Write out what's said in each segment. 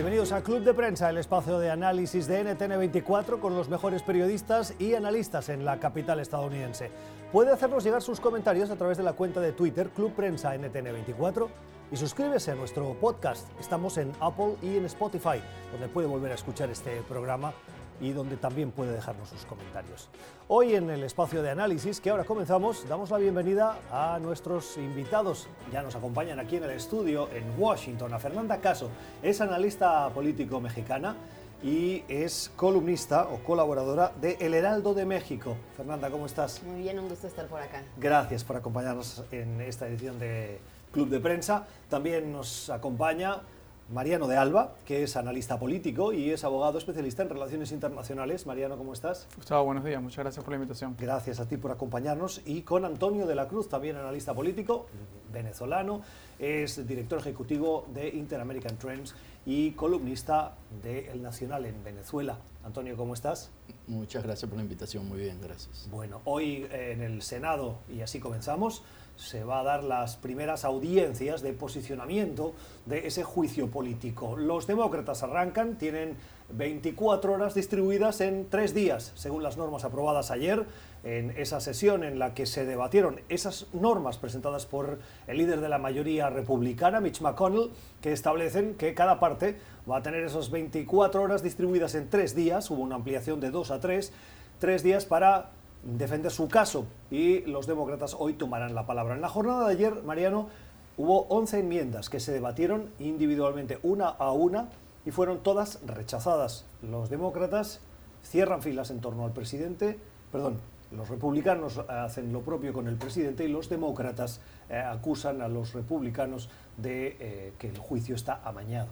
Bienvenidos a Club de Prensa, el espacio de análisis de NTN24 con los mejores periodistas y analistas en la capital estadounidense. Puede hacernos llegar sus comentarios a través de la cuenta de Twitter Club Prensa NTN24 y suscríbese a nuestro podcast. Estamos en Apple y en Spotify, donde puede volver a escuchar este programa y donde también puede dejarnos sus comentarios. Hoy en el espacio de análisis que ahora comenzamos, damos la bienvenida a nuestros invitados. Ya nos acompañan aquí en el estudio en Washington a Fernanda Caso. Es analista político mexicana y es columnista o colaboradora de El Heraldo de México. Fernanda, ¿cómo estás? Muy bien, un gusto estar por acá. Gracias por acompañarnos en esta edición de Club de Prensa. También nos acompaña Mariano de Alba, que es analista político y es abogado especialista en relaciones internacionales. Mariano, ¿cómo estás? Gustavo, buenos días, muchas gracias por la invitación. Gracias a ti por acompañarnos. Y con Antonio de la Cruz, también analista político, venezolano, es director ejecutivo de Inter-American Trends y columnista de El Nacional en Venezuela. Antonio, ¿cómo estás? Muchas gracias por la invitación, muy bien, gracias. Bueno, hoy eh, en el Senado, y así comenzamos, se va a dar las primeras audiencias de posicionamiento de ese juicio político. Los demócratas arrancan, tienen 24 horas distribuidas en tres días, según las normas aprobadas ayer en esa sesión en la que se debatieron esas normas presentadas por el líder de la mayoría republicana, Mitch McConnell, que establecen que cada parte va a tener esas 24 horas distribuidas en tres días, hubo una ampliación de dos a tres, tres días para defender su caso y los demócratas hoy tomarán la palabra. En la jornada de ayer, Mariano, hubo 11 enmiendas que se debatieron individualmente una a una y fueron todas rechazadas. Los demócratas cierran filas en torno al presidente, perdón, los republicanos hacen lo propio con el presidente y los demócratas eh, acusan a los republicanos de eh, que el juicio está amañado.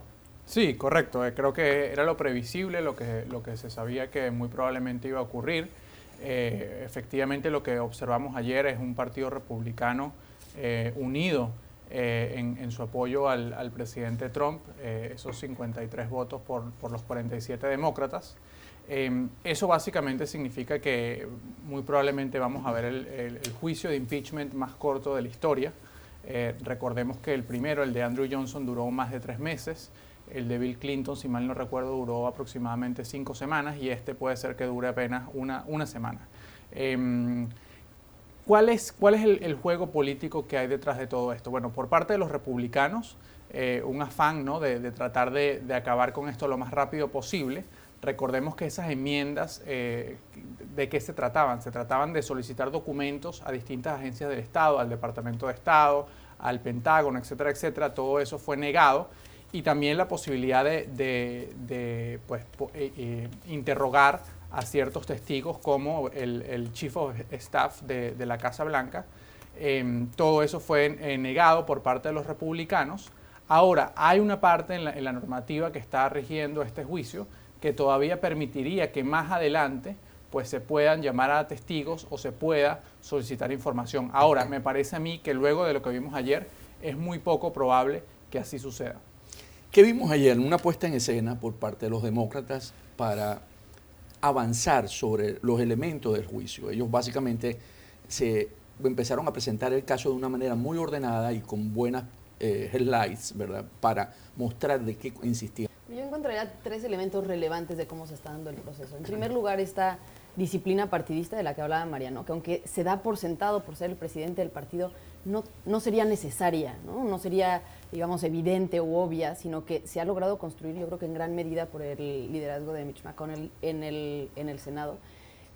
Sí, correcto. Eh, creo que era lo previsible, lo que, lo que se sabía que muy probablemente iba a ocurrir. Eh, efectivamente lo que observamos ayer es un partido republicano eh, unido eh, en, su apoyo al, presidente Trump, esos 53 votos por, los 47 demócratas. eso básicamente significa que muy probablemente vamos a ver el, juicio de impeachment más corto de la historia. recordemos que el primero, el de Andrew Johnson, duró más de tres meses. El de Bill Clinton, si mal no recuerdo, duró aproximadamente cinco semanas y este puede ser que dure apenas una, una semana. Em, ¿Cuál es, cuál es el, juego político que hay detrás de todo esto? Bueno, por parte de los republicanos, eh, un afán ¿no? de, tratar de, acabar con esto lo más rápido posible. Recordemos que esas enmiendas, eh, ¿de qué se trataban? Se trataban de solicitar documentos a distintas agencias del Estado, al Departamento de Estado, al Pentágono, etcétera, etcétera. Todo eso fue negado y también la posibilidad de, pues, eh, eh, interrogar a ciertos testigos como el, Chief of Staff de, la Casa Blanca. Em, todo eso fue eh, negado por parte de los republicanos. Ahora, hay una parte en la, normativa que está rigiendo este juicio que todavía permitiría que más adelante pues se puedan llamar a testigos o se pueda solicitar información. Ahora, me parece a mí que luego de lo que vimos ayer es muy poco probable que así suceda. ¿Qué vimos ayer? Una puesta en escena por parte de los demócratas para avanzar sobre los elementos del juicio. Ellos básicamente se empezaron a presentar el caso de una manera muy ordenada y con buenas eh, headlights, ¿verdad? Para mostrar de qué insistían. Yo encontraría tres elementos relevantes de cómo se está dando el proceso. En primer lugar, esta disciplina partidista de la que hablaba Mariano, que aunque se da por sentado por ser el presidente del partido, no, no sería necesaria, ¿no? no sería digamos, evidente u obvia, sino que se ha logrado construir, yo creo que en gran medida por el liderazgo de Mitch McConnell en el, en el Senado.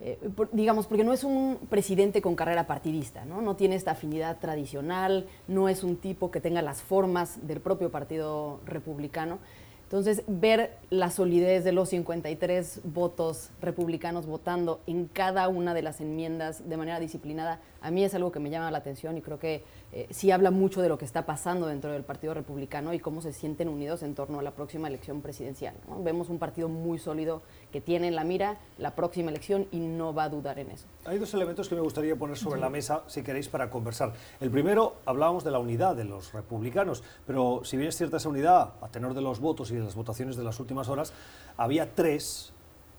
Eh, digamos, porque no es un presidente con carrera partidista, ¿no? no tiene esta afinidad tradicional, no es un tipo que tenga las formas del propio Partido Republicano. Entonces, ver la solidez de los 53 votos republicanos votando en cada una de las enmiendas de manera disciplinada, a mí es algo que me llama la atención y creo que eh, sí habla mucho de lo que está pasando dentro del Partido Republicano y cómo se sienten unidos en torno a la próxima elección presidencial. Vemos un partido muy sólido que tiene en la mira la próxima elección y no va a dudar en eso. Hay dos elementos que me gustaría poner sobre la mesa, si queréis, para conversar. El primero, hablábamos de la unidad de los republicanos, pero si bien es cierta esa unidad, a tenor de los votos y de las votaciones de las últimas horas, había tres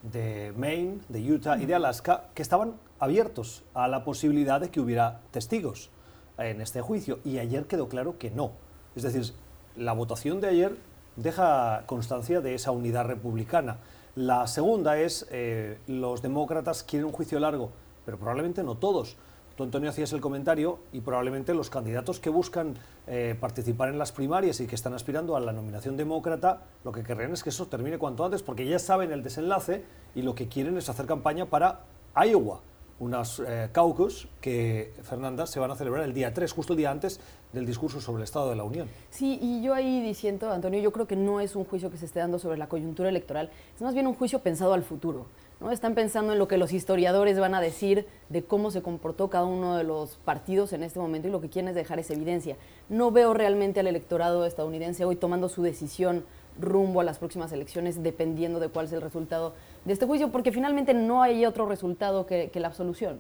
de Maine, de Utah y de Alaska que estaban abiertos a la posibilidad de que hubiera testigos en este juicio y ayer quedó claro que no. Es decir, la votación de ayer deja constancia de esa unidad republicana. La segunda es, eh, los demócratas quieren un juicio largo, pero probablemente no todos. Tú, Antonio, hacías el comentario y probablemente los candidatos que buscan eh, participar en las primarias y que están aspirando a la nominación demócrata, lo que querrían es que eso termine cuanto antes, porque ya saben el desenlace y lo que quieren es hacer campaña para Iowa, unas eh, caucus que, Fernanda, se van a celebrar el día 3, justo el día antes del discurso sobre el Estado de la Unión. Sí, y yo ahí diciendo, Antonio, yo creo que no es un juicio que se esté dando sobre la coyuntura electoral, es más bien un juicio pensado al futuro. ¿no? Están pensando en lo que los historiadores van a decir de cómo se comportó cada uno de los partidos en este momento y lo que quieren es dejar esa evidencia. No veo realmente al electorado estadounidense hoy tomando su decisión rumbo a las próximas elecciones dependiendo de cuál es el resultado de este juicio, porque finalmente no hay otro resultado que, la absolución.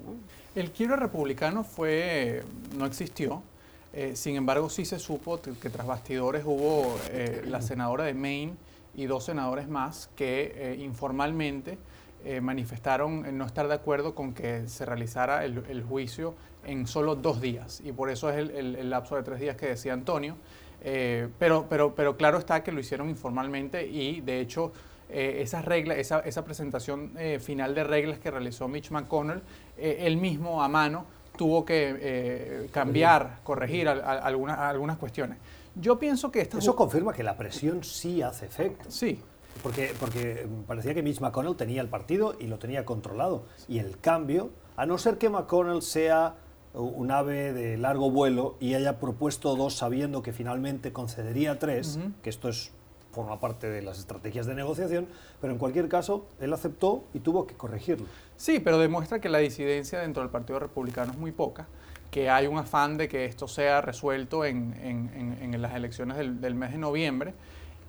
El quiero republicano fue, no existió, eh, sin embargo sí se supo que tras bastidores hubo eh, la senadora de Maine y dos senadores más que eh, informalmente manifestaron no estar de acuerdo con que se realizara el, juicio en solo dos días, y por eso es el lapso de tres días que decía Antonio. Eh, pero, pero, pero claro está que lo hicieron informalmente y de hecho eh, esas reglas, esa, esa presentación eh, final de reglas que realizó Mitch McConnell, él mismo a mano tuvo que cambiar, corregir algunas, algunas cuestiones. Yo pienso que esto... Eso confirma que la presión sí hace efecto. Sí. Porque, porque parecía que Mitch McConnell tenía el partido y lo tenía controlado. Y el cambio, a no ser que McConnell sea un ave de largo vuelo y haya propuesto dos sabiendo que finalmente concedería tres, que esto es forma parte de las estrategias de negociación, pero en cualquier caso él aceptó y tuvo que corregirlo. Sí, pero demuestra que la disidencia dentro del Partido Republicano es muy poca, que hay un afán de que esto sea resuelto en, en, las elecciones del, del mes de noviembre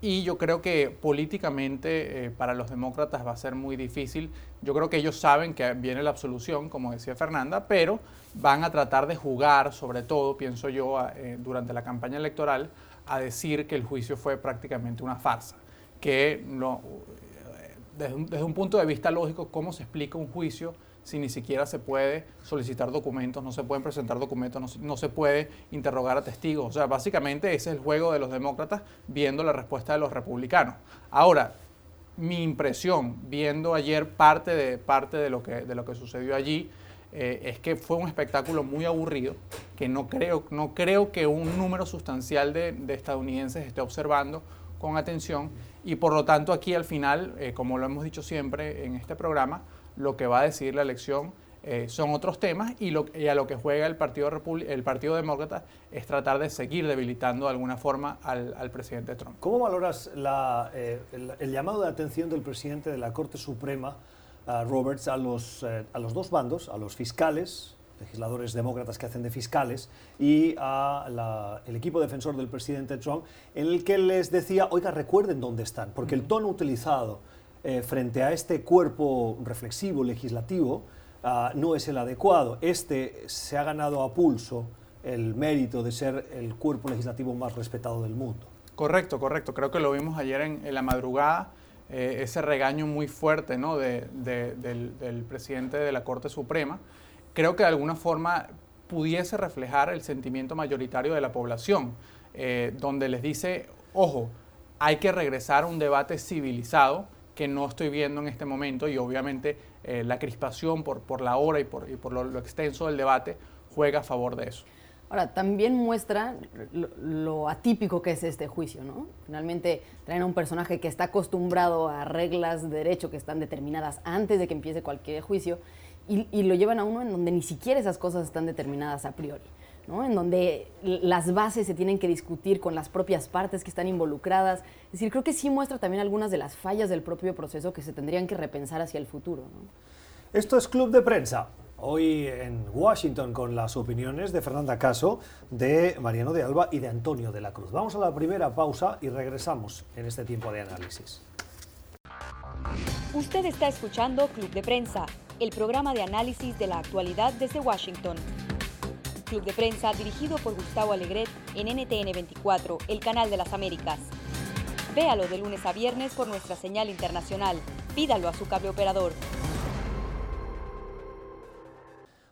y yo creo que políticamente eh, para los demócratas va a ser muy difícil. Yo creo que ellos saben que viene la absolución, como decía Fernanda, pero van a tratar de jugar, sobre todo, pienso yo, eh, durante la campaña electoral, a decir que el juicio fue prácticamente una farsa. Que no, eh, desde, un, desde un punto de vista lógico, ¿cómo se explica un juicio si ni siquiera se puede solicitar documentos, no se pueden presentar documentos, no, se puede interrogar a testigos. O sea, básicamente ese es el juego de los demócratas viendo la respuesta de los republicanos. Ahora, mi impresión, viendo ayer parte de, parte de, lo, que, de lo que sucedió allí, eh, es que fue un espectáculo muy aburrido, que no creo, no creo que un número sustancial de, estadounidenses esté observando con atención y por lo tanto aquí al final, eh, como lo hemos dicho siempre en este programa, lo que va a decidir la elección eh, son otros temas y, lo, a lo que juega el Partido, el Partido Demócrata es tratar de seguir debilitando de alguna forma al, presidente Trump. ¿Cómo valoras eh, el, llamado de atención del presidente de la Corte Suprema, Roberts, a los, eh, a los dos bandos, a los fiscales, legisladores demócratas que hacen de fiscales, y al equipo defensor del presidente Trump, en el que les decía, oiga, recuerden dónde están, porque el tono utilizado eh, frente a este cuerpo reflexivo legislativo ah, no es el adecuado. Este se ha ganado a pulso el mérito de ser el cuerpo legislativo más respetado del mundo. Correcto, correcto. Creo que lo vimos ayer en, la madrugada, eh, ese regaño muy fuerte ¿no? del, presidente de la Corte Suprema. Creo que de alguna forma pudiese reflejar el sentimiento mayoritario de la población, eh, donde les dice, ojo, hay que regresar a un debate civilizado, que no estoy viendo en este momento y obviamente eh, la crispación por, por la hora y por, por lo, extenso del debate juega a favor de eso. Ahora, también muestra lo, atípico que es este juicio, ¿no? Finalmente traen a un personaje que está acostumbrado a reglas de derecho que están determinadas antes de que empiece cualquier juicio y lo llevan a uno en donde ni siquiera esas cosas están determinadas a priori en donde las bases se tienen que discutir con las propias partes que están involucradas. Es decir, creo que sí muestra también algunas de las fallas del propio proceso que se tendrían que repensar hacia el futuro. Esto es Club de Prensa. Hoy en Washington con las opiniones de Fernanda Caso, de Mariano de Alba y de Antonio de la Cruz. Vamos a la primera pausa y regresamos en este tiempo de análisis. Usted está escuchando Club de Prensa, el programa de análisis de la actualidad desde Washington. Club de Prensa dirigido por Gustavo Alegret en NTN 24, el canal de las Américas. Véalo de lunes a viernes por nuestra señal internacional. Pídalo a su cable operador.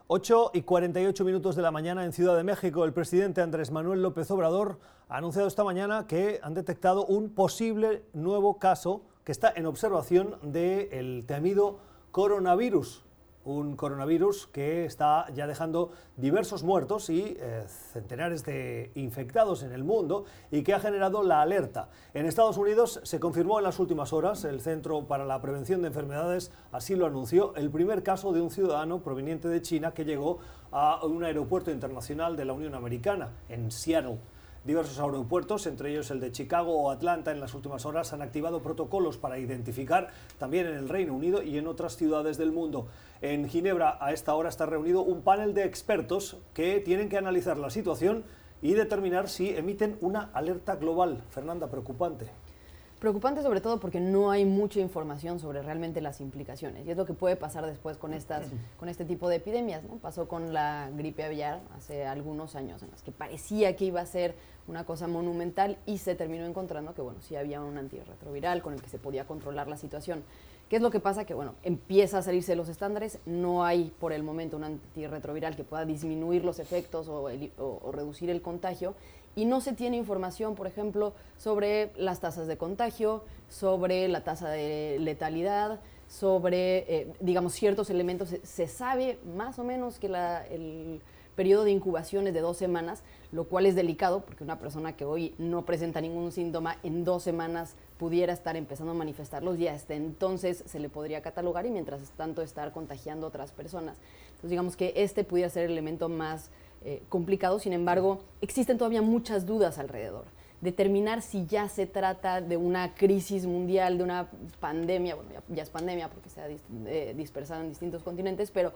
8 y 48 minutos de la mañana en Ciudad de México, el presidente Andrés Manuel López Obrador ha anunciado esta mañana que han detectado un posible nuevo caso que está en observación del temido coronavirus un coronavirus que está ya dejando diversos muertos y eh, centenares de infectados en el mundo y que ha generado la alerta. En Estados Unidos se confirmó en las últimas horas, el Centro para la Prevención de Enfermedades así lo anunció, el primer caso de un ciudadano proveniente de China que llegó a un aeropuerto internacional de la Unión Americana, en Seattle. Diversos aeropuertos, entre ellos el de Chicago o Atlanta, en las últimas horas han activado protocolos para identificar también en el Reino Unido y en otras ciudades del mundo. En Ginebra a esta hora está reunido un panel de expertos que tienen que analizar la situación y determinar si emiten una alerta global. Fernanda, preocupante. Preocupante sobre todo porque no hay mucha información sobre realmente las implicaciones. Y es lo que puede pasar después con, estas, con este tipo de epidemias. ¿no? Pasó con la gripe aviar hace algunos años, en las que parecía que iba a ser una cosa monumental y se terminó encontrando que, bueno, sí había un antirretroviral con el que se podía controlar la situación. ¿Qué es lo que pasa? Que, bueno, empieza a salirse los estándares, no hay por el momento un antirretroviral que pueda disminuir los efectos o, o reducir el contagio y no se tiene información, por ejemplo, sobre las tasas de contagio, sobre la tasa de letalidad, sobre, eh, digamos, ciertos elementos. Se, sabe más o menos que el periodo de incubación es de dos semanas, lo cual es delicado porque una persona que hoy no presenta ningún síntoma en dos semanas pudiera estar empezando a manifestarlos y hasta entonces se le podría catalogar y mientras tanto estar contagiando a otras personas. Entonces digamos que este pudiera ser el elemento más eh, complicado, sin embargo, existen todavía muchas dudas alrededor. Determinar si ya se trata de una crisis mundial, de una pandemia, bueno, ya, es pandemia porque se ha eh, dispersado en distintos continentes, pero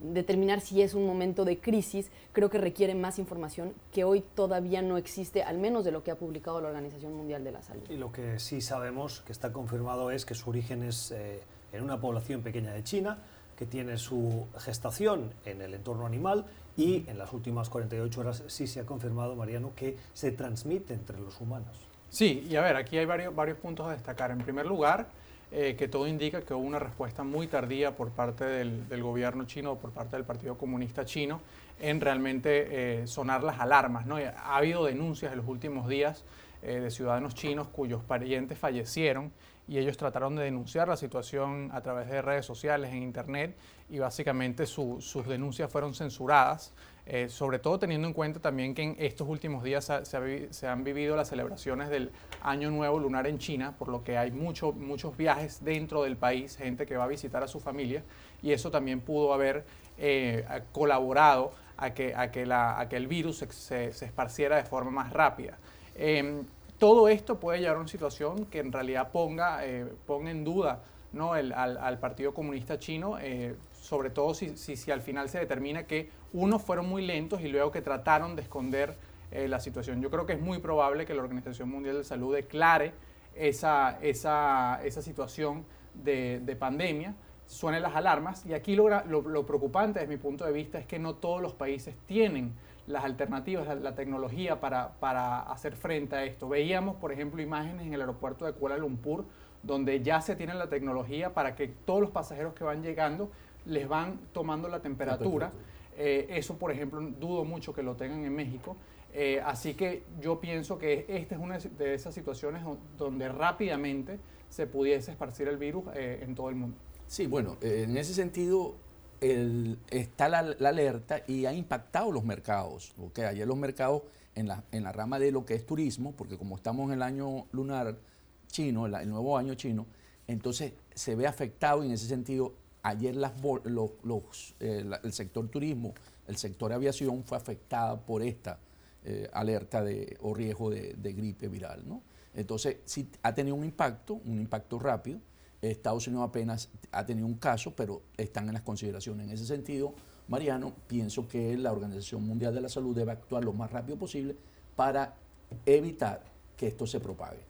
determinar si es un momento de crisis creo que requiere más información que hoy todavía no existe, al menos de lo que ha publicado la Organización Mundial de la Salud. Y lo que sí sabemos, que está confirmado, es que su origen es eh, en una población pequeña de China, que tiene su gestación en el entorno animal y en las últimas 48 horas sí se ha confirmado, Mariano, que se transmite entre los humanos. Sí, y a ver, aquí hay varios, varios puntos a destacar. En primer lugar, eh, que todo indica que hubo una respuesta muy tardía por parte del, gobierno chino o por parte del Partido Comunista Chino en realmente eh, sonar las alarmas. ¿no? Ha habido denuncias en los últimos días eh, de ciudadanos chinos cuyos parientes fallecieron y ellos trataron de denunciar la situación a través de redes sociales, en Internet, y básicamente sus denuncias fueron censuradas, eh, sobre todo teniendo en cuenta también que en estos últimos días se, han vivido las celebraciones del Año Nuevo Lunar en China, por lo que hay mucho, muchos viajes dentro del país, gente que va a visitar a su familia, y eso también pudo haber eh, colaborado a que, a, que la, a que el virus se, se, esparciera de forma más rápida. Em, todo esto puede llevar a una situación que en realidad ponga, eh, ponga en duda al, Partido Comunista Chino, eh, sobre todo si, si, al final se determina que unos fueron muy lentos y luego que trataron de esconder eh, la situación. Yo creo que es muy probable que la Organización Mundial de Salud declare esa, esa, esa situación de, de, pandemia, suenen las alarmas y aquí lo, lo preocupante desde mi punto de vista es que no todos los países tienen las alternativas, la, tecnología para, para, hacer frente a esto. Veíamos, por ejemplo, imágenes en el aeropuerto de Kuala Lumpur, donde ya se tiene la tecnología para que todos los pasajeros que van llegando les van tomando la temperatura. Eh, eso, por ejemplo, dudo mucho que lo tengan en México. Eh, así que yo pienso que esta es una de esas situaciones donde rápidamente se pudiese esparcir el virus eh, en todo el mundo. Sí, bueno, en ese sentido el, está la, alerta y ha impactado los mercados. ¿okay? Ayer los mercados en la, en la rama de lo que es turismo, porque como estamos en el año lunar chino, el, nuevo año chino, entonces se ve afectado y en ese sentido ayer las, los, eh, el sector turismo, el sector aviación fue afectada por esta eh, alerta de, o riesgo de, de gripe viral. ¿no? Entonces sí ha tenido un impacto, un impacto rápido. Estados Unidos apenas ha tenido un caso, pero están en las consideraciones. En ese sentido, Mariano, pienso que la Organización Mundial de la Salud debe actuar lo más rápido posible para evitar que esto se propague.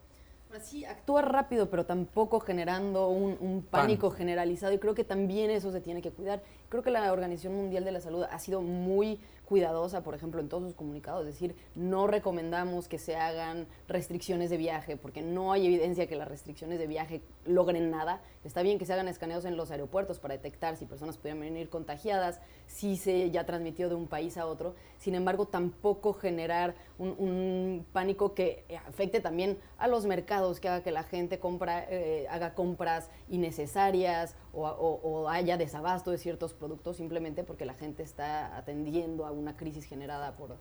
Sí, actúa rápido, pero tampoco generando un, pánico generalizado y creo que también eso se tiene que cuidar. Creo que la Organización Mundial de la Salud ha sido muy cuidadosa, por ejemplo, en todos sus comunicados, es decir, no recomendamos que se hagan restricciones de viaje, porque no hay evidencia que las restricciones de viaje logren nada. Está bien que se hagan escaneos en los aeropuertos para detectar si personas pudieran venir contagiadas, si se ya transmitió de un país a otro. Sin embargo, tampoco generar un, pánico que afecte también a los mercados, que haga que la gente compra, eh, haga compras innecesarias o, haya desabasto de ciertos productos simplemente porque la gente está atendiendo a una crisis generada por,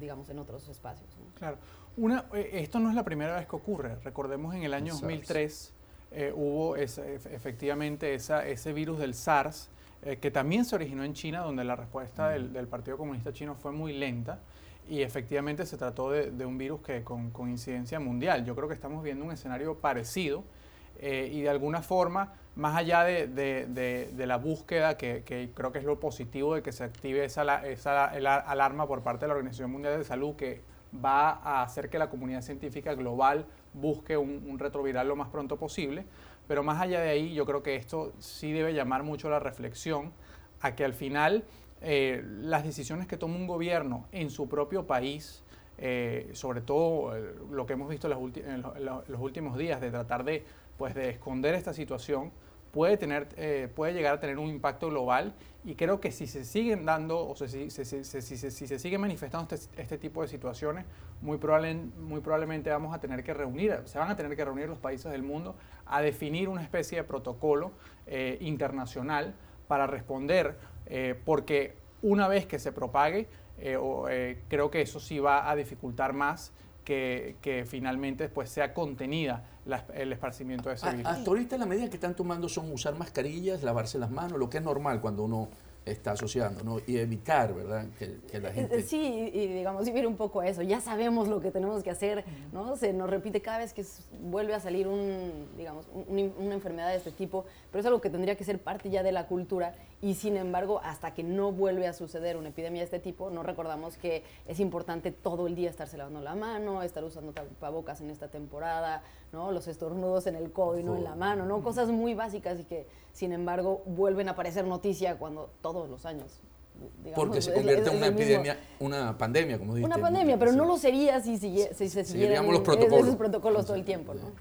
digamos, en otros espacios. Claro. Una, eh, esto no es la primera vez que ocurre. Recordemos en el año 2003 eh, hubo efectivamente esa, ese virus del SARS, eh, que también se originó en China, donde la respuesta del, Partido Comunista Chino fue muy lenta y efectivamente se trató de, un virus que con, con, incidencia mundial. Yo creo que estamos viendo un escenario parecido y de alguna forma más allá de, la búsqueda, que, creo que es lo positivo de que se active esa, esa alarma por parte de la Organización Mundial de Salud, que va a hacer que la comunidad científica global busque un, retroviral lo más pronto posible. Pero más allá de ahí, yo creo que esto sí debe llamar mucho la reflexión a que al final eh, las decisiones que toma un gobierno en su propio país, eh, sobre todo eh, lo que hemos visto en los, últimos días, de tratar de, pues, de esconder esta situación, puede, tener, eh, puede llegar a tener un impacto global y creo que si se siguen dando o si, se siguen manifestando este, este, tipo de situaciones, muy, muy probablemente vamos a tener que reunir, se van a tener que reunir los países del mundo a definir una especie de protocolo eh, internacional para responder, eh, porque una vez que se propague, creo que eso sí va a dificultar más que, finalmente pues, sea contenida el esparcimiento de ese virus. Hasta ahorita la medida que están tomando son usar mascarillas, lavarse las manos, lo que es normal cuando uno está asociando, ¿no? Y evitar, ¿verdad? Que, la gente... Sí, y digamos, y viene un poco a eso. Ya sabemos lo que tenemos que hacer, ¿no? Se nos repite cada vez que vuelve a salir un, digamos, una enfermedad de este tipo, pero es algo que tendría que ser parte ya de la cultura y sin embargo, hasta que no vuelve a suceder una epidemia de este tipo, no recordamos que es importante todo el día estarse lavando la mano, estar usando tapabocas en esta temporada, ¿no? Los estornudos en el codo y no en la mano, ¿no? Cosas muy básicas y que, sin embargo, vuelven a aparecer noticia cuando todos los años porque se convierte en una epidemia, una pandemia, como dijiste. Una pandemia, pero no lo sería si, se siguieran los protocolos. esos protocolos todo el tiempo. ¿no?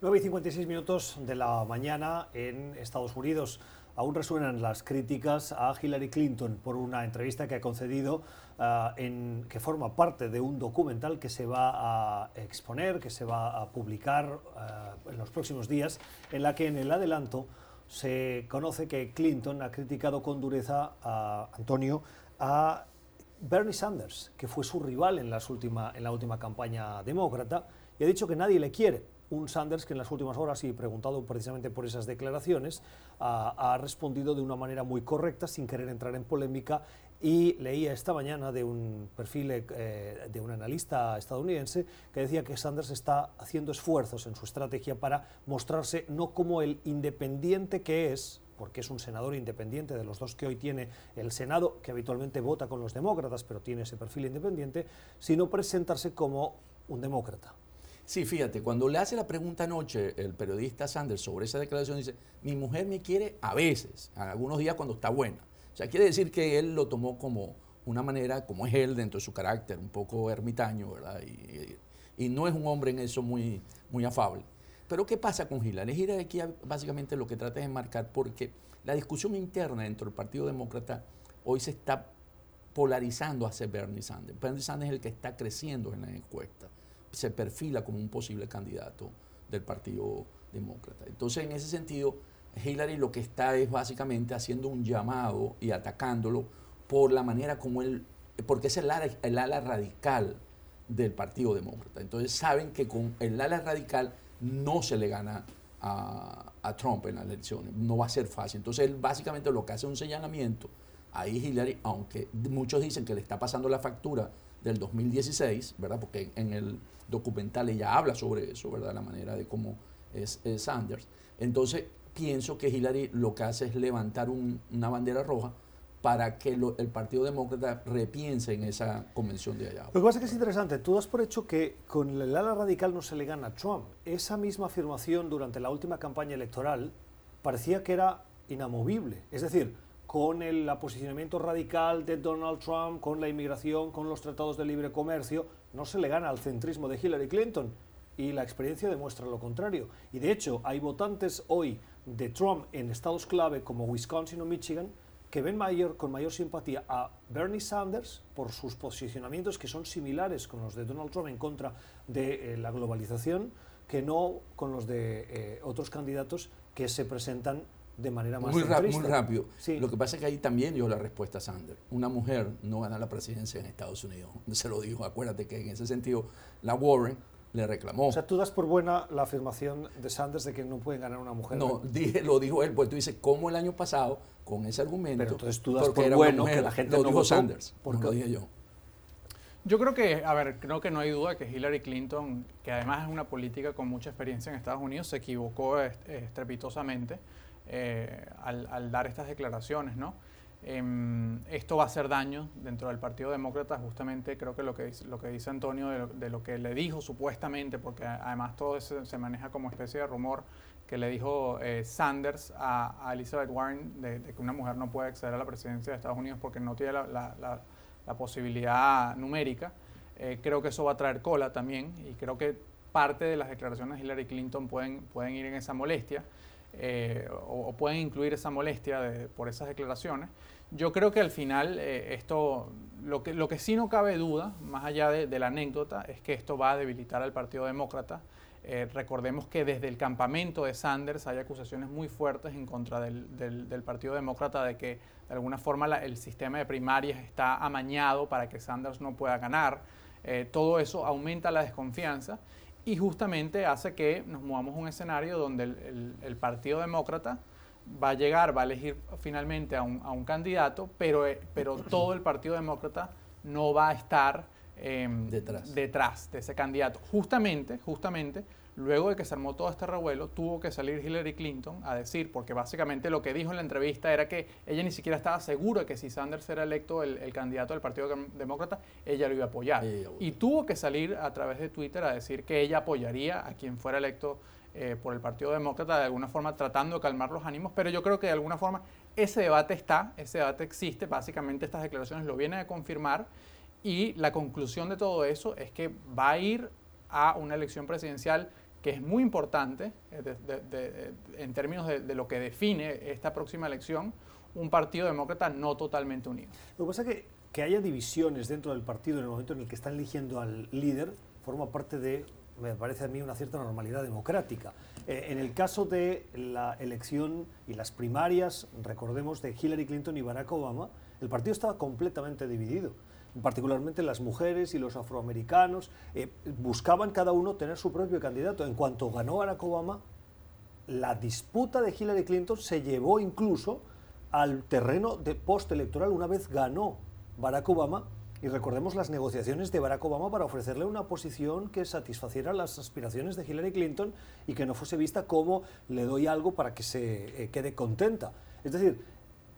9 y 56 minutos de la mañana en Estados Unidos. Aún resuenan las críticas a Hillary Clinton por una entrevista que ha concedido ah, en, que forma parte de un documental que se va a exponer, que se va a publicar ah, en los próximos días, en la que en el adelanto se conoce que Clinton ha criticado con dureza a Antonio a Bernie Sanders, que fue su rival en, las última, en la última campaña demócrata, y ha dicho que nadie le quiere un Sanders que en las últimas horas, y preguntado precisamente por esas declaraciones, ha, respondido de una manera muy correcta, sin querer entrar en polémica, y leía esta mañana de un perfil eh, de un analista estadounidense que decía que Sanders está haciendo esfuerzos en su estrategia para mostrarse no como el independiente que es, porque es un senador independiente de los dos que hoy tiene el Senado, que habitualmente vota con los demócratas, pero tiene ese perfil independiente, sino presentarse como un demócrata. Sí, fíjate, cuando le hace la pregunta anoche el periodista Sanders sobre esa declaración, dice, mi mujer me quiere a veces, algunos días cuando está buena. O sea, quiere decir que él lo tomó como una manera, como es él dentro de su carácter, un poco ermitaño, ¿verdad? Y, no es un hombre en eso muy, muy afable. Pero ¿qué pasa con Hillary? Hillary aquí básicamente lo que trata es enmarcar porque la discusión interna dentro del Partido Demócrata hoy se está polarizando hacia Bernie Sanders. Bernie Sanders es el que está creciendo en la encuesta se perfila como un posible candidato del Partido Demócrata. Entonces, en ese sentido, Hillary lo que está es básicamente haciendo un llamado y atacándolo por la manera como él, porque es el ala, el ala radical del Partido Demócrata. Entonces saben que con el ala radical no se le gana a, a, Trump en las elecciones, no va a ser fácil. Entonces él básicamente lo que hace es un señalamiento. Ahí Hillary, aunque muchos dicen que le está pasando la factura del 2016, ¿verdad? Porque en el documental ella habla sobre eso, ¿verdad? La manera de cómo es, Sanders. Entonces, pienso que Hillary lo que hace es levantar una bandera roja para que el Partido Demócrata repiense en esa convención de allá. Lo que pasa es que es interesante, tú das por hecho que con el ala radical no se le gana a Trump. Esa misma afirmación durante la última campaña electoral parecía que era inamovible. Es decir, con el posicionamiento radical de Donald Trump, con la inmigración, con los tratados de libre comercio, no se le gana al centrismo de Hillary Clinton. Y la experiencia demuestra lo contrario. Y de hecho, hay votantes hoy de Trump en estados clave como Wisconsin o Michigan que ven mayor, con mayor simpatía a Bernie Sanders por sus posicionamientos que son similares con los de Donald Trump en contra de eh, la globalización que no con los de eh, otros candidatos que se presentan de manera más Muy, muy rápido. Sí. Lo que pasa es que ahí también dio la respuesta a Sanders. Una mujer no gana la presidencia en Estados Unidos. Se lo dijo. Acuérdate que en ese sentido la Warren le reclamó. O sea, tú das por buena la afirmación de Sanders de que no pueden ganar una mujer. no, dije, lo dijo él, pues tú dices, ¿cómo el año pasado, con ese argumento? Pero entonces tú das por bueno mujer, que la gente Lo no dijo votó Sanders, porque- no lo dije yo. Yo creo que, a ver, creo que no hay duda que Hillary Clinton, que además es una política con mucha experiencia en Estados Unidos, se equivocó est- estrepitosamente eh, al, dar estas declaraciones, ¿no? Em, esto va a hacer daño dentro del Partido Demócrata, justamente creo que lo que lo que dice Antonio de lo, que le dijo supuestamente, porque además todo eso se maneja como especie de rumor, que le dijo eh, Sanders a, Elizabeth Warren de, que una mujer no puede acceder a la presidencia de Estados Unidos porque no tiene la- la posibilidad numérica. Eh, creo que eso va a traer cola también y creo que parte de las declaraciones de Hillary Clinton pueden, pueden ir en esa molestia eh, o, pueden incluir esa molestia por esas declaraciones. Yo creo que al final eh, esto, lo que, lo que sí no cabe duda, más allá de, la anécdota, es que esto va a debilitar al Partido Demócrata. Eh, recordemos que desde el campamento de Sanders hay acusaciones muy fuertes en contra del, del- Partido Demócrata de que de alguna forma el sistema de primarias está amañado para que Sanders no pueda ganar. Todo eso aumenta la desconfianza y justamente hace que nos movamos a un escenario donde el, el- el Partido Demócrata va a llegar, va a elegir finalmente a un, a un candidato, pero, eh, pero todo el Partido Demócrata no va a estar em, Detrás. detrás de ese candidato. Justamente, justamente, luego de que se armó todo este revuelo, tuvo que salir Hillary Clinton a decir, porque básicamente lo que dijo en la entrevista era que ella ni siquiera estaba segura que si Sanders era electo el, el candidato del Partido Dem- Demócrata, ella lo iba a apoyar. Y tuvo que salir a través de Twitter a decir que ella apoyaría a quien fuera electo eh, por el Partido Demócrata, de alguna forma tratando de calmar los ánimos, pero yo creo que de alguna forma ese debate está, ese debate existe, básicamente estas declaraciones lo vienen a confirmar. Y la conclusión de todo eso es que va a ir a una elección presidencial es muy importante eh, de- de- en términos de, de lo que define esta próxima elección, un partido demócrata no totalmente unido. Lo que pasa es que, que haya divisiones dentro del partido en el momento en el que están eligiendo al líder forma parte de, me parece a mí, una cierta normalidad democrática. Eh, en el caso de la elección y las primarias, recordemos, de Hillary Clinton y Barack Obama, el partido estaba completamente dividido. Particularmente las mujeres y los afroamericanos eh, buscaban cada uno tener su propio candidato. En cuanto ganó Barack Obama, la disputa de Hillary Clinton se llevó incluso al terreno de postelectoral una vez ganó Barack Obama y recordemos las negociaciones de Barack Obama para ofrecerle una posición que satisfaciera las aspiraciones de Hillary Clinton y que no fuese vista como le doy algo para que se eh, quede contenta. Es decir,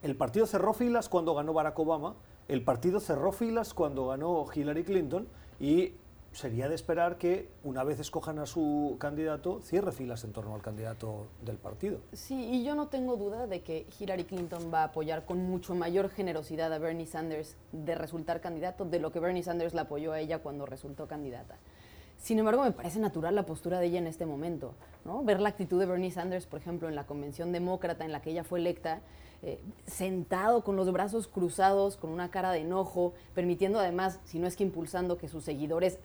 el partido cerró filas cuando ganó Barack Obama, el partido cerró filas cuando ganó Hillary Clinton y sería de esperar que una vez escojan a su candidato, cierre filas en torno al candidato del partido. Sí, y yo no tengo duda de que Hillary Clinton va a apoyar con mucho mayor generosidad a Bernie Sanders de resultar candidato de lo que Bernie Sanders la apoyó a ella cuando resultó candidata. Sin embargo, me parece natural la postura de ella en este momento. ¿no? Ver la actitud de Bernie Sanders, por ejemplo, en la convención demócrata en la que ella fue electa, eh, sentado con los brazos cruzados, con una cara de enojo, permitiendo además, si no es que impulsando, que sus seguidores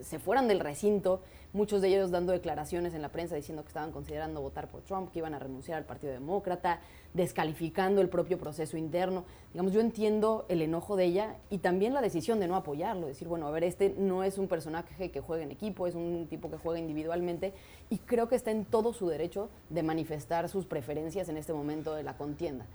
se fueran del recinto, muchos de ellos dando declaraciones en la prensa diciendo que estaban considerando votar por Trump, que iban a renunciar al Partido Demócrata, descalificando el propio proceso interno. Digamos, yo entiendo el enojo de ella y también la decisión de no apoyarlo, decir, bueno, a ver, este no es un personaje que juega en equipo, es un tipo que juega individualmente y creo que está en todo su derecho de manifestar sus preferencias en este momento de la contienda.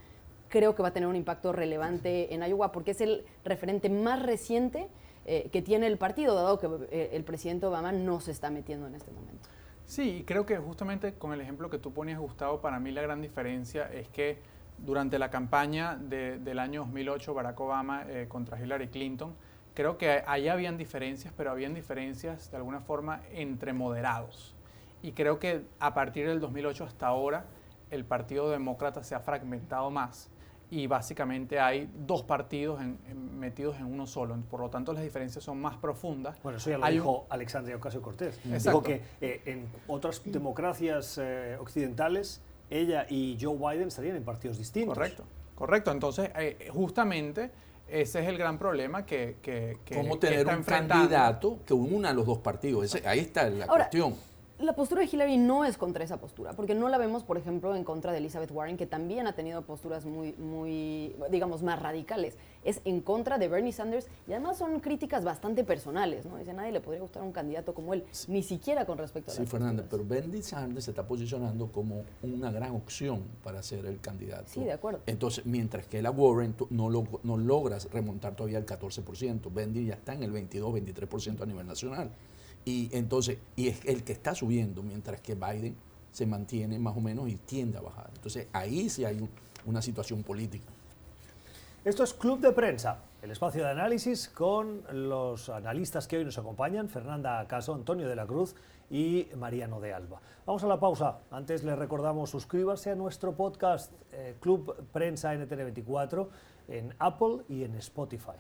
Creo que va a tener un impacto relevante en Iowa porque es el referente más reciente eh, que tiene el partido, dado que eh, el presidente Obama no se está metiendo en este momento. Sí, y creo que justamente con el ejemplo que tú ponías, Gustavo, para mí la gran diferencia es que durante la campaña del año 2008, Barack Obama eh, contra Hillary Clinton, creo que ahí habían diferencias, pero habían diferencias de alguna forma entre moderados. Y creo que a partir del 2008 hasta ahora, el Partido Demócrata se ha fragmentado más y básicamente hay dos partidos metidos en uno solo. Por lo tanto, las diferencias son más profundas. Bueno, eso ya lo dijo Alexandria Ocasio-Cortez. Dijo que eh, en otras democracias eh, occidentales, ella y Joe Biden estarían en partidos distintos. Correcto, correcto. Entonces, eh, justamente ese es el gran problema que, que, que ¿Cómo tener un candidato que una a los dos partidos? ahí está la cuestión la postura de Hillary no es contra esa postura, porque no la vemos, por ejemplo, en contra de Elizabeth Warren, que también ha tenido posturas muy, muy, digamos, más radicales. Es en contra de Bernie Sanders y además son críticas bastante personales, ¿no? Dice, nadie le podría gustar un candidato como él, ni siquiera con respecto a Sí, Fernanda, pero Bernie Sanders se está posicionando como una gran opción para ser el candidato. Sí, de acuerdo. Entonces, mientras que la Warren no, lo, no logras remontar todavía el 14%, Bernie ya está en el 22, 23% a nivel nacional. Y entonces, y es el que está subiendo, mientras que Biden se mantiene más o menos y tiende a bajar. Entonces, ahí sí hay una situación política. Esto es Club de Prensa, el espacio de análisis con los analistas que hoy nos acompañan, Fernanda Caso, Antonio de la Cruz y Mariano de Alba. Vamos a la pausa. Antes les recordamos suscríbase a nuestro podcast eh, Club Prensa NTN24 en Apple y en Spotify.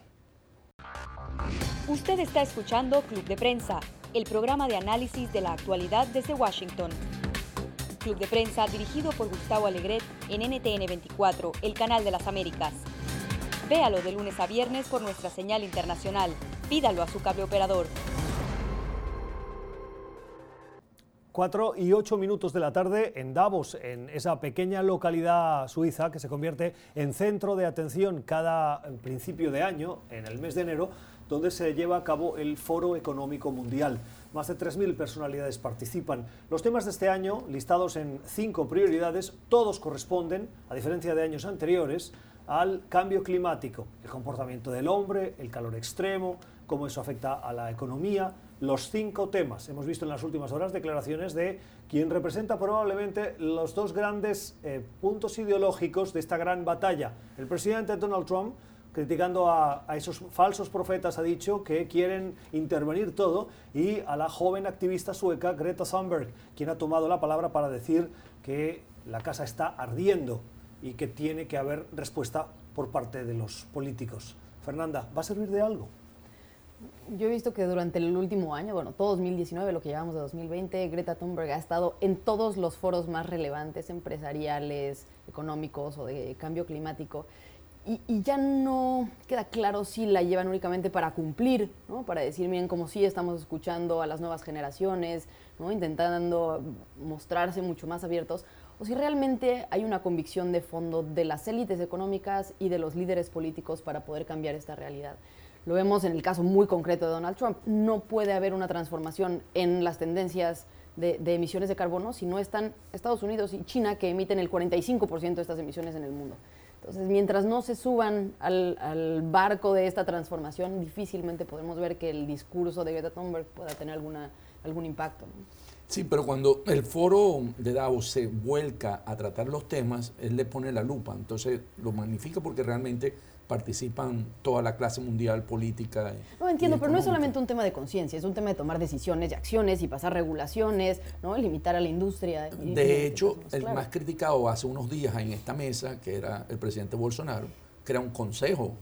Usted está escuchando Club de Prensa el programa de análisis de la actualidad desde Washington. Club de prensa dirigido por Gustavo Alegret en NTN 24, el canal de las Américas. Véalo de lunes a viernes por nuestra señal internacional. Pídalo a su cable operador. 4 y 8 minutos de la tarde en Davos, en esa pequeña localidad suiza que se convierte en centro de atención cada principio de año, en el mes de enero, donde se lleva a cabo el Foro Económico Mundial. Más de 3.000 personalidades participan. Los temas de este año, listados en cinco prioridades, todos corresponden, a diferencia de años anteriores, al cambio climático, el comportamiento del hombre, el calor extremo, cómo eso afecta a la economía, los cinco temas. Hemos visto en las últimas horas declaraciones de quien representa probablemente los dos grandes eh, puntos ideológicos de esta gran batalla. El presidente Donald Trump criticando a, esos falsos profetas, ha dicho que quieren intervenir todo, y a la joven activista sueca Greta Thunberg, quien ha tomado la palabra para decir que la casa está ardiendo y que tiene que haber respuesta por parte de los políticos. Fernanda, ¿va a servir de algo? Yo he visto que durante el último año, bueno, todo 2019, lo que llevamos de 2020, Greta Thunberg ha estado en todos los foros más relevantes, empresariales, económicos o de cambio climático y, ya no queda claro si la llevan únicamente para cumplir, ¿no? para decir, miren, como sí estamos escuchando a las nuevas generaciones, intentando mostrarse mucho más abiertos, o si realmente hay una convicción de fondo de las élites económicas y de los líderes políticos para poder cambiar esta realidad. Lo vemos en el caso muy concreto de Donald Trump. No puede haber una transformación en las tendencias de, de emisiones de carbono si no están Estados Unidos y China, que emiten el 45% de estas emisiones en el mundo. Entonces, mientras no se suban al, barco de esta transformación, difícilmente podemos ver que el discurso de Greta Thunberg pueda tener alguna, algún impacto. Sí, pero cuando el foro de Davos se vuelca a tratar los temas, él le pone la lupa, entonces lo magnifica porque realmente participan toda la clase mundial política. No entiendo, pero no es solamente un tema de conciencia, es un tema de tomar decisiones y acciones y pasar regulaciones, ¿no? limitar a la industria. de hecho, el más criticado hace unos días en esta mesa, que era el presidente Bolsonaro, crea un consejo,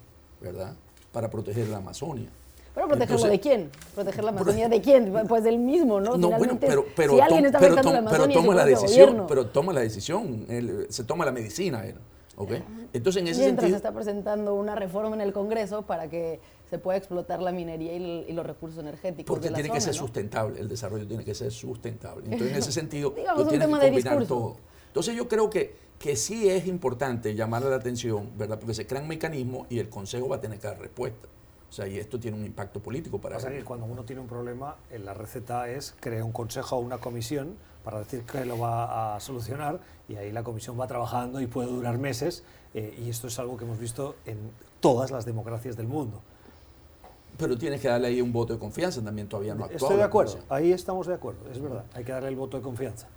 ¿verdad?, para proteger la Amazonia. ¿Pero protegerlo de quién? ¿Proteger la Amazonía de quién? Pues del mismo, ¿no? No, bueno, pero, pero, si alguien está pero, la Amazonia, pero toma la decisión, pero toma la decisión, se toma la medicina. Él. Entonces, en ese Mientras se está presentando una reforma en el Congreso para que se pueda explotar la minería y, los recursos energéticos. Porque tiene que ser sustentable, el desarrollo tiene que ser sustentable. Entonces, en ese sentido, Digamos, un tema que combinar todo. Entonces, yo creo que, que sí es importante llamarle la atención, ¿verdad? Porque se crean mecanismos y el Consejo va a tener que dar respuesta. O sea, y esto tiene un impacto político para... Pasa que cuando uno tiene un problema, la receta es crear un consejo o una comisión para decir que lo va a solucionar y ahí la comisión va trabajando y puede durar meses eh, y esto es algo que hemos visto en todas las democracias del mundo. Pero tienes que darle ahí un voto de confianza, también todavía no ha Estoy de acuerdo, ahí estamos de acuerdo, es verdad, hay que darle el voto de confianza.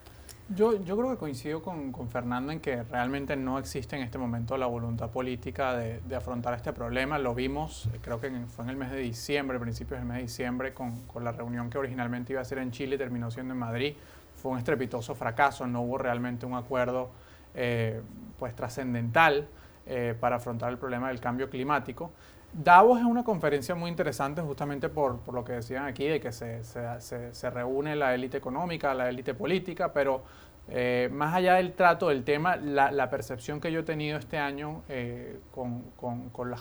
Yo, yo creo que coincido con, con, Fernando en que realmente no existe en este momento la voluntad política de, de afrontar este problema. Lo vimos, eh, creo que fue en el mes de diciembre, principios del mes de diciembre, con, con la reunión que originalmente iba a ser en Chile y terminó siendo en Madrid. Fue un estrepitoso fracaso, no hubo realmente un acuerdo eh, pues trascendental eh, para afrontar el problema del cambio climático. Davos es una conferencia muy interesante justamente por, por lo que decían aquí, de que se, se, se, reúne la élite económica, la élite política, pero eh, más allá del trato del tema, la, la, percepción que yo he tenido este año eh, con, con, con, lo,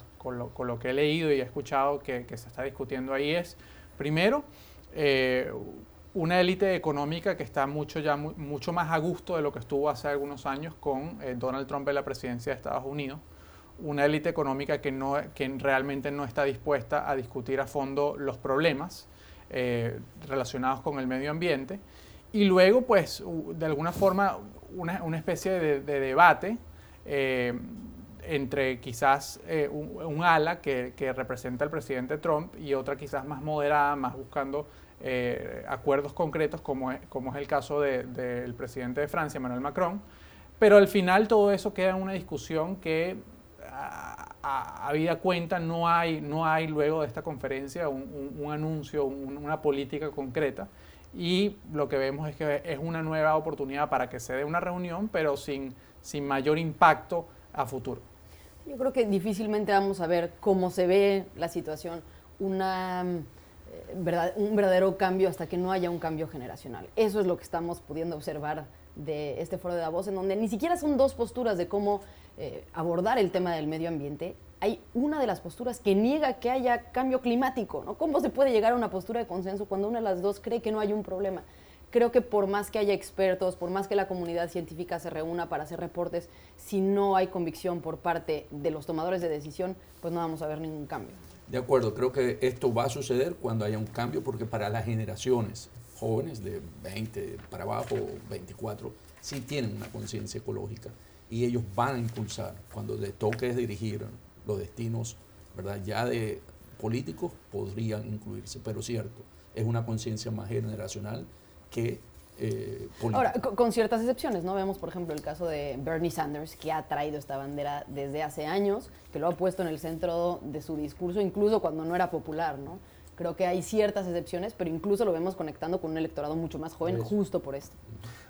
con, lo, que he leído y he escuchado que, se está discutiendo ahí es, primero, una élite económica que está mucho, ya, mucho más a gusto de lo que estuvo hace algunos años con Donald Trump en la presidencia de Estados Unidos una élite económica que, no, que realmente no está dispuesta a discutir a fondo los problemas eh, relacionados con el medio ambiente. Y luego, pues, de alguna forma, una, una especie de, de debate eh, entre quizás eh, un, un, ala que, que, representa al presidente Trump y otra quizás más moderada, más buscando acuerdos concretos, como es, como es el caso del de, presidente de Francia, Emmanuel Macron. Pero al final todo eso queda en una discusión que a, vida cuenta no hay, no hay luego de esta conferencia un, un, anuncio, un, una política concreta y lo que vemos es que es una nueva oportunidad para que se dé una reunión, pero sin, sin mayor impacto a futuro. Yo creo que difícilmente vamos a ver cómo se ve la situación, una, eh, verdad, un verdadero cambio hasta que no haya un cambio generacional. Eso es lo que estamos pudiendo observar de este foro de Davos, en donde ni siquiera son dos posturas de cómo eh, abordar el tema del medio ambiente, hay una de las posturas que niega que haya cambio climático. ¿no? ¿Cómo se puede llegar a una postura de consenso cuando una de las dos cree que no hay un problema? Creo que por más que haya expertos, por más que la comunidad científica se reúna para hacer reportes, si no hay convicción por parte de los tomadores de decisión, pues no vamos a ver ningún cambio. De acuerdo, creo que esto va a suceder cuando haya un cambio, porque para las generaciones jóvenes de 20 para abajo, 24, sí tienen una conciencia ecológica y ellos van a impulsar, cuando les toque dirigir los destinos ¿verdad? ya de políticos, podrían incluirse, pero cierto, es una conciencia más generacional que eh, Ahora, con, ciertas excepciones, ¿no? Vemos, por ejemplo, el caso de Bernie Sanders, que ha traído esta bandera desde hace años, que lo ha puesto en el centro de su discurso, incluso cuando no era popular, ¿no? Creo que hay ciertas excepciones, pero incluso lo vemos conectando con un electorado mucho más joven, justo por esto.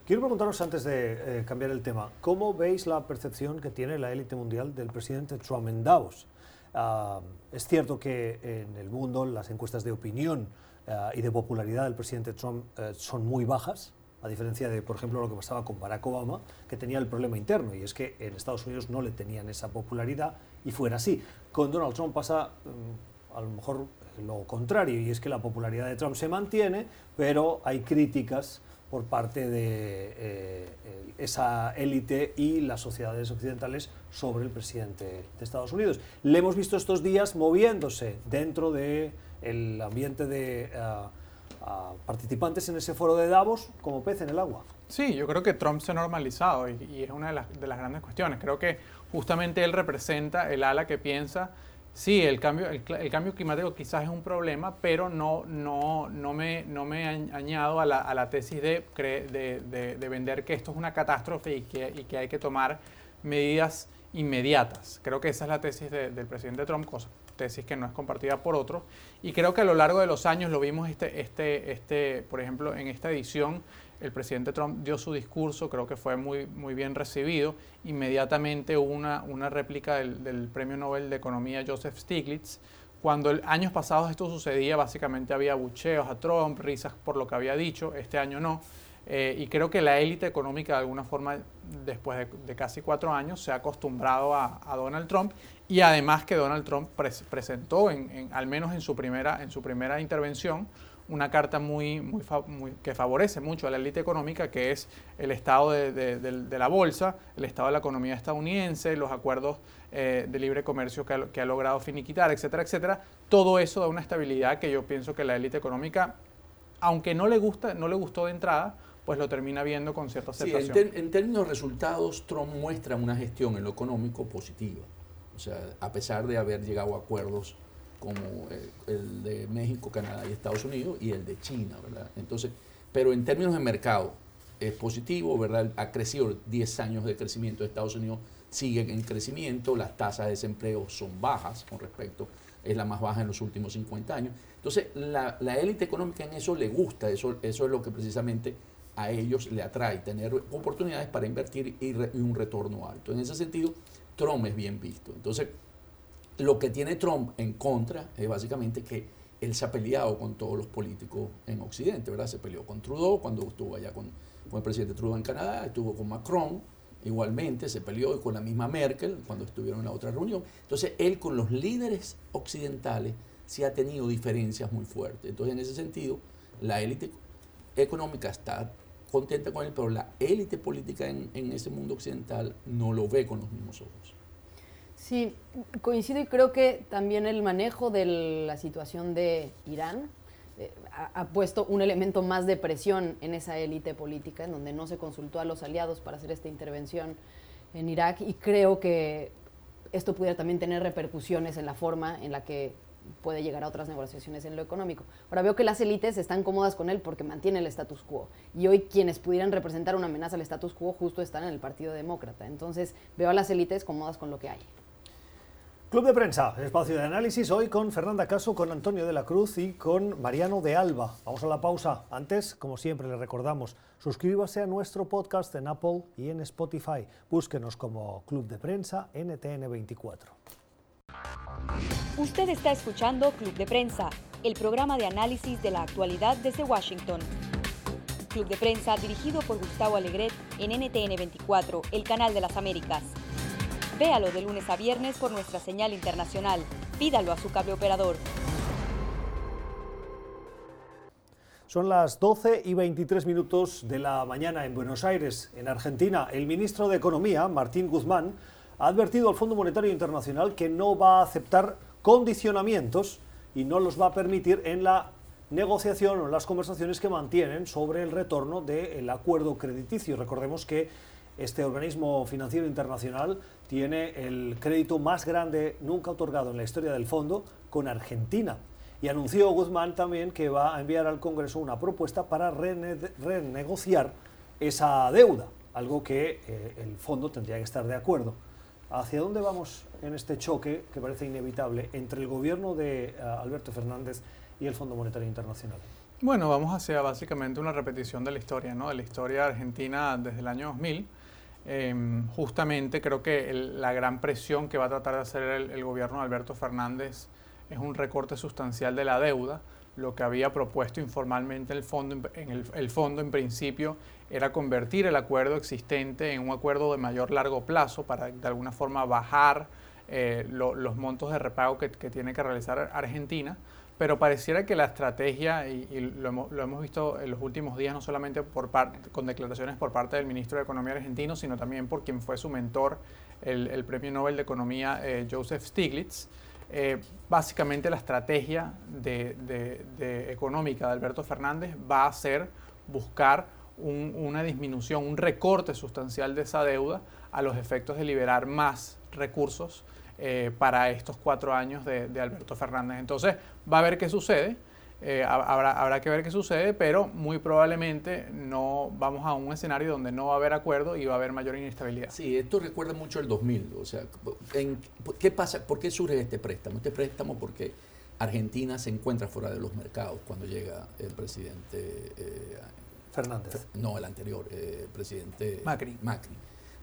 Quiero preguntaros antes de eh, cambiar el tema, ¿cómo veis la percepción que tiene la élite mundial del presidente Trump en Davos? Uh, es cierto que en el mundo las encuestas de opinión uh, y de popularidad del presidente Trump uh, son muy bajas, a diferencia de, por ejemplo, lo que pasaba con Barack Obama, que tenía el problema interno, y es que en Estados Unidos no le tenían esa popularidad y fuera así. Con Donald Trump pasa um, a lo mejor lo contrario, y es que la popularidad de Trump se mantiene, pero hay críticas por parte de eh, esa élite y las sociedades occidentales sobre el presidente de Estados Unidos. Le hemos visto estos días moviéndose dentro del el ambiente de uh, uh, participantes en ese foro de Davos como pez en el agua. Sí, yo creo que Trump se ha normalizado y, y es una de las, de las grandes cuestiones. Creo que justamente él representa el ala que piensa Sí, el cambio, el, el, cambio climático quizás es un problema, pero no, no, no, me, no me añado a la, a la tesis de, de, de, de, vender que esto es una catástrofe y que, y que hay que tomar medidas inmediatas. Creo que esa es la tesis del presidente Trump, cosa, tesis que no es compartida por otros. Y creo que a lo largo de los años lo vimos, este, este, este, por ejemplo, en esta edición, el presidente Trump dio su discurso, creo que fue muy, muy bien recibido. Inmediatamente hubo una, una réplica del, del, Premio Nobel de Economía Joseph Stiglitz. Cuando el, años pasados esto sucedía, básicamente había bucheos a Trump, risas por lo que había dicho, este año no. Eh, y creo que la élite económica, de alguna forma, después de, casi cuatro años, se ha acostumbrado a, Donald Trump y además que Donald Trump pres presentó, en, al menos en su primera, en su primera intervención, una carta muy, muy, muy, que favorece mucho a la élite económica, que es el estado de, la bolsa, el estado de la economía estadounidense, los acuerdos eh, de libre comercio que ha, que ha, logrado finiquitar, etcétera, etcétera. Todo eso da una estabilidad que yo pienso que la élite económica, aunque no le, gusta, no le gustó de entrada, pues lo termina viendo con cierta aceptación. Sí, en, términos de resultados, Trump muestra una gestión en lo económico positiva. O sea, a pesar de haber llegado a acuerdos como el de México, Canadá y Estados Unidos y el de China, ¿verdad? Entonces, pero en términos de mercado, es positivo, ¿verdad? Ha crecido 10 años de crecimiento de Estados Unidos, siguen en crecimiento, las tasas de desempleo son bajas con respecto, es la más baja en los últimos 50 años. Entonces, la, élite económica en eso le gusta, eso, eso es lo que precisamente a ellos le atrae, tener oportunidades para invertir y, un retorno alto. En ese sentido, Trump es bien visto. Entonces, lo que tiene Trump en contra es básicamente que él se ha peleado con todos los políticos en Occidente, ¿verdad? Se peleó con Trudeau cuando estuvo allá con, con el presidente Trudeau en Canadá, estuvo con Macron, igualmente se peleó con la misma Merkel cuando estuvieron en la otra reunión. Entonces, él con los líderes occidentales sí ha tenido diferencias muy fuertes. Entonces, en ese sentido, la élite económica está contenta con él, pero la élite política en, en ese mundo occidental no lo ve con los mismos ojos. Sí, coincido y creo que también el manejo de la situación de Irán eh, ha, puesto un elemento más de presión en esa élite política, en donde no se consultó a los aliados para hacer esta intervención en Irak y creo que esto pudiera también tener repercusiones en la forma en la que puede llegar a otras negociaciones en lo económico. Ahora veo que las élites están cómodas con él porque mantiene el status quo. Y hoy quienes pudieran representar una amenaza al status quo justo están en el Partido Demócrata. Entonces veo a las élites cómodas con lo que hay. Club de Prensa, espacio de análisis hoy con Fernanda Caso, con Antonio de la Cruz y con Mariano de Alba. Vamos a la pausa. Antes, como siempre, le recordamos, suscríbase a nuestro podcast en Apple y en Spotify. Búsquenos como Club de Prensa NTN24. Usted está escuchando Club de Prensa, el programa de análisis de la actualidad desde Washington. Club de Prensa dirigido por Gustavo Alegret en NTN24, el canal de las Américas. Véalo de lunes a viernes por nuestra señal internacional. Pídalo a su cable operador. Son las 12 y 23 minutos de la mañana en Buenos Aires, en Argentina. El ministro de Economía, Martín Guzmán, ha advertido al Fondo Monetario Internacional que no va a aceptar condicionamientos y no los va a permitir en la negociación o las conversaciones que mantienen sobre el retorno del acuerdo crediticio. Recordemos que este organismo financiero internacional tiene el crédito más grande nunca otorgado en la historia del fondo con Argentina. Y anunció Guzmán también que va a enviar al Congreso una propuesta para renegociar esa deuda, algo que eh, el fondo tendría que estar de acuerdo. ¿Hacia dónde vamos en este choque que parece inevitable entre el gobierno de eh, Alberto Fernández y el Fondo Monetario Internacional? Bueno, vamos hacia básicamente una repetición de la historia, ¿no? de la historia argentina desde el año 2000 Em, justamente creo que la gran presión que va a tratar de hacer el, gobierno de Alberto Fernández es un recorte sustancial de la deuda. Lo que había propuesto informalmente el fondo, el, fondo en principio era convertir el acuerdo existente en un acuerdo de mayor largo plazo para de alguna forma bajar eh, los montos de repago que, que tiene que realizar Argentina. Pero pareciera que la estrategia, y, lo, hemos, visto en los últimos días, no solamente por con declaraciones por parte del ministro de Economía argentino, sino también por quien fue su mentor, el, premio Nobel de Economía eh, Joseph Stiglitz, eh, básicamente la estrategia de, económica de Alberto Fernández va a ser buscar una disminución, un recorte sustancial de esa deuda a los efectos de liberar más recursos eh, para estos cuatro años de, Alberto Fernández. Entonces, va a ver qué sucede. Eh, habrá, que ver qué sucede, pero muy probablemente no vamos a un escenario donde no va a haber acuerdo y va a haber mayor inestabilidad. Sí, esto recuerda mucho el 2000. O sea, ¿qué pasa? ¿Por qué surge este préstamo? Este préstamo porque Argentina se encuentra fuera de los mercados cuando llega el presidente eh, Fernández. No, el anterior, presidente Macri. Macri.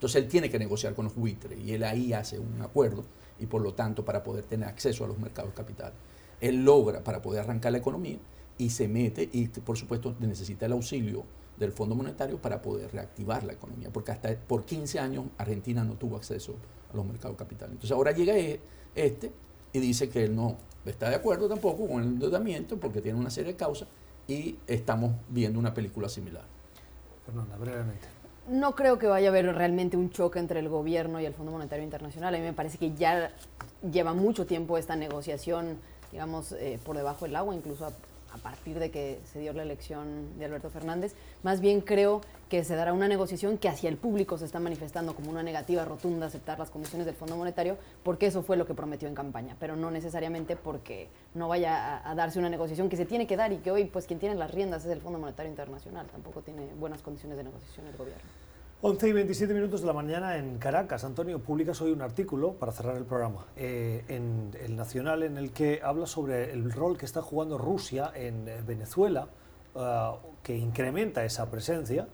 Entonces él tiene que negociar con los buitres y él ahí hace un acuerdo y por lo tanto para poder tener acceso a los mercados capital. Él logra para poder arrancar la economía y se mete y por supuesto necesita el auxilio del Fondo Monetario para poder reactivar la economía, porque hasta por 15 años Argentina no tuvo acceso a los mercados capital. Entonces ahora llega e, este y dice que él no está de acuerdo tampoco con el endeudamiento porque tiene una serie de causas y estamos viendo una película similar. Fernanda, brevemente. No creo que vaya a haber realmente un choque entre el gobierno y el Fondo Monetario Internacional. A mí me parece que ya lleva mucho tiempo esta negociación, digamos, eh, por debajo del agua, incluso a partir de que se dio la elección de Alberto Fernández. Más bien creo que se dará una negociación que hacia el público se está manifestando como una negativa rotunda aceptar las condiciones del Fondo Monetario, porque eso fue lo que prometió en campaña, pero no necesariamente porque no vaya a, a darse una negociación que se tiene que dar y que hoy pues quien tiene las riendas es el Fondo Monetario Internacional, tampoco tiene buenas condiciones de negociación el gobierno. 11 y 27 minutos de la mañana en Caracas. Antonio, publicas hoy un artículo para cerrar el programa eh, en El Nacional en el que habla sobre el rol que está jugando Rusia en eh, Venezuela, uh, que incrementa esa presencia,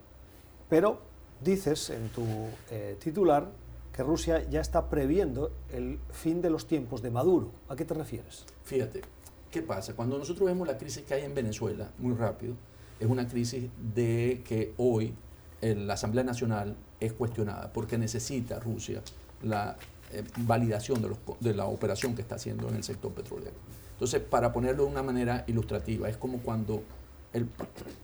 pero dices en tu eh, titular que Rusia ya está previendo el fin de los tiempos de Maduro. ¿A qué te refieres? Fíjate, ¿qué pasa? Cuando nosotros vemos la crisis que hay en Venezuela, muy rápido, es una crisis de que hoy la Asamblea Nacional es cuestionada porque necesita Rusia la eh, validación de, los, de, la operación que está haciendo en el sector petrolero. Entonces, para ponerlo de una manera ilustrativa, es como cuando el,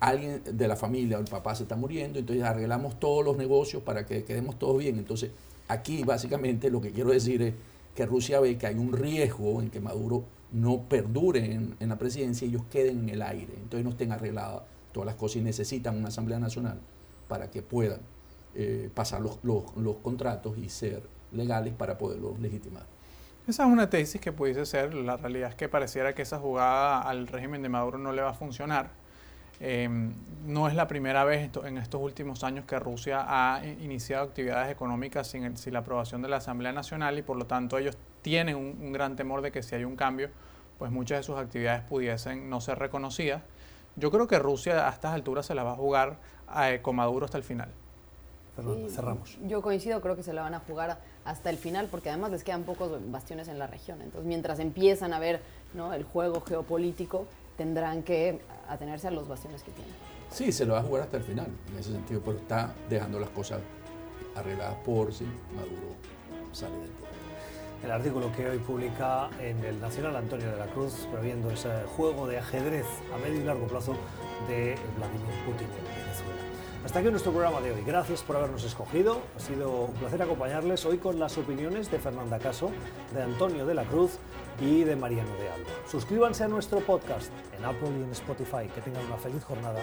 alguien de la familia o el papá se está muriendo, entonces arreglamos todos los negocios para que quedemos todos bien. Entonces, aquí básicamente lo que quiero decir es que Rusia ve que hay un riesgo en que Maduro no perdure en, la presidencia y ellos queden en el aire, entonces no estén arregladas todas las cosas y necesitan una Asamblea Nacional para que puedan eh, pasar los, los, los, contratos y ser legales para poderlos legitimar. Esa es una tesis que pudiese ser, la realidad es que pareciera que esa jugada al régimen de Maduro no le va a funcionar. Eh, no es la primera vez en estos últimos años que Rusia ha iniciado actividades económicas sin, el, sin la aprobación de la Asamblea Nacional y por lo tanto ellos tienen un, un, gran temor de que si hay un cambio, pues muchas de sus actividades pudiesen no ser reconocidas. Yo creo que Rusia a estas alturas se la va a jugar a, con Maduro hasta el final. Fernanda, cerramos. Yo coincido, creo que se la van a jugar hasta el final porque además les quedan pocos bastiones en la región. Entonces, mientras empiezan a ver ¿no? el juego geopolítico, tendrán que atenerse a los bastiones que tienen. Sí, se lo va a jugar hasta el final, en ese sentido, pero está dejando las cosas arregladas por si Maduro sale del poder. El artículo que hoy publica en el Nacional Antonio de la Cruz, previendo ese juego de ajedrez a medio y largo plazo de Vladimir Putin en Venezuela. Hasta aquí nuestro programa de hoy. Gracias por habernos escogido. Ha sido un placer acompañarles hoy con las opiniones de Fernanda Caso, de Antonio de la Cruz y de Mariano de Alba. Suscríbanse a nuestro podcast en Apple y en Spotify. Que tengan una feliz jornada.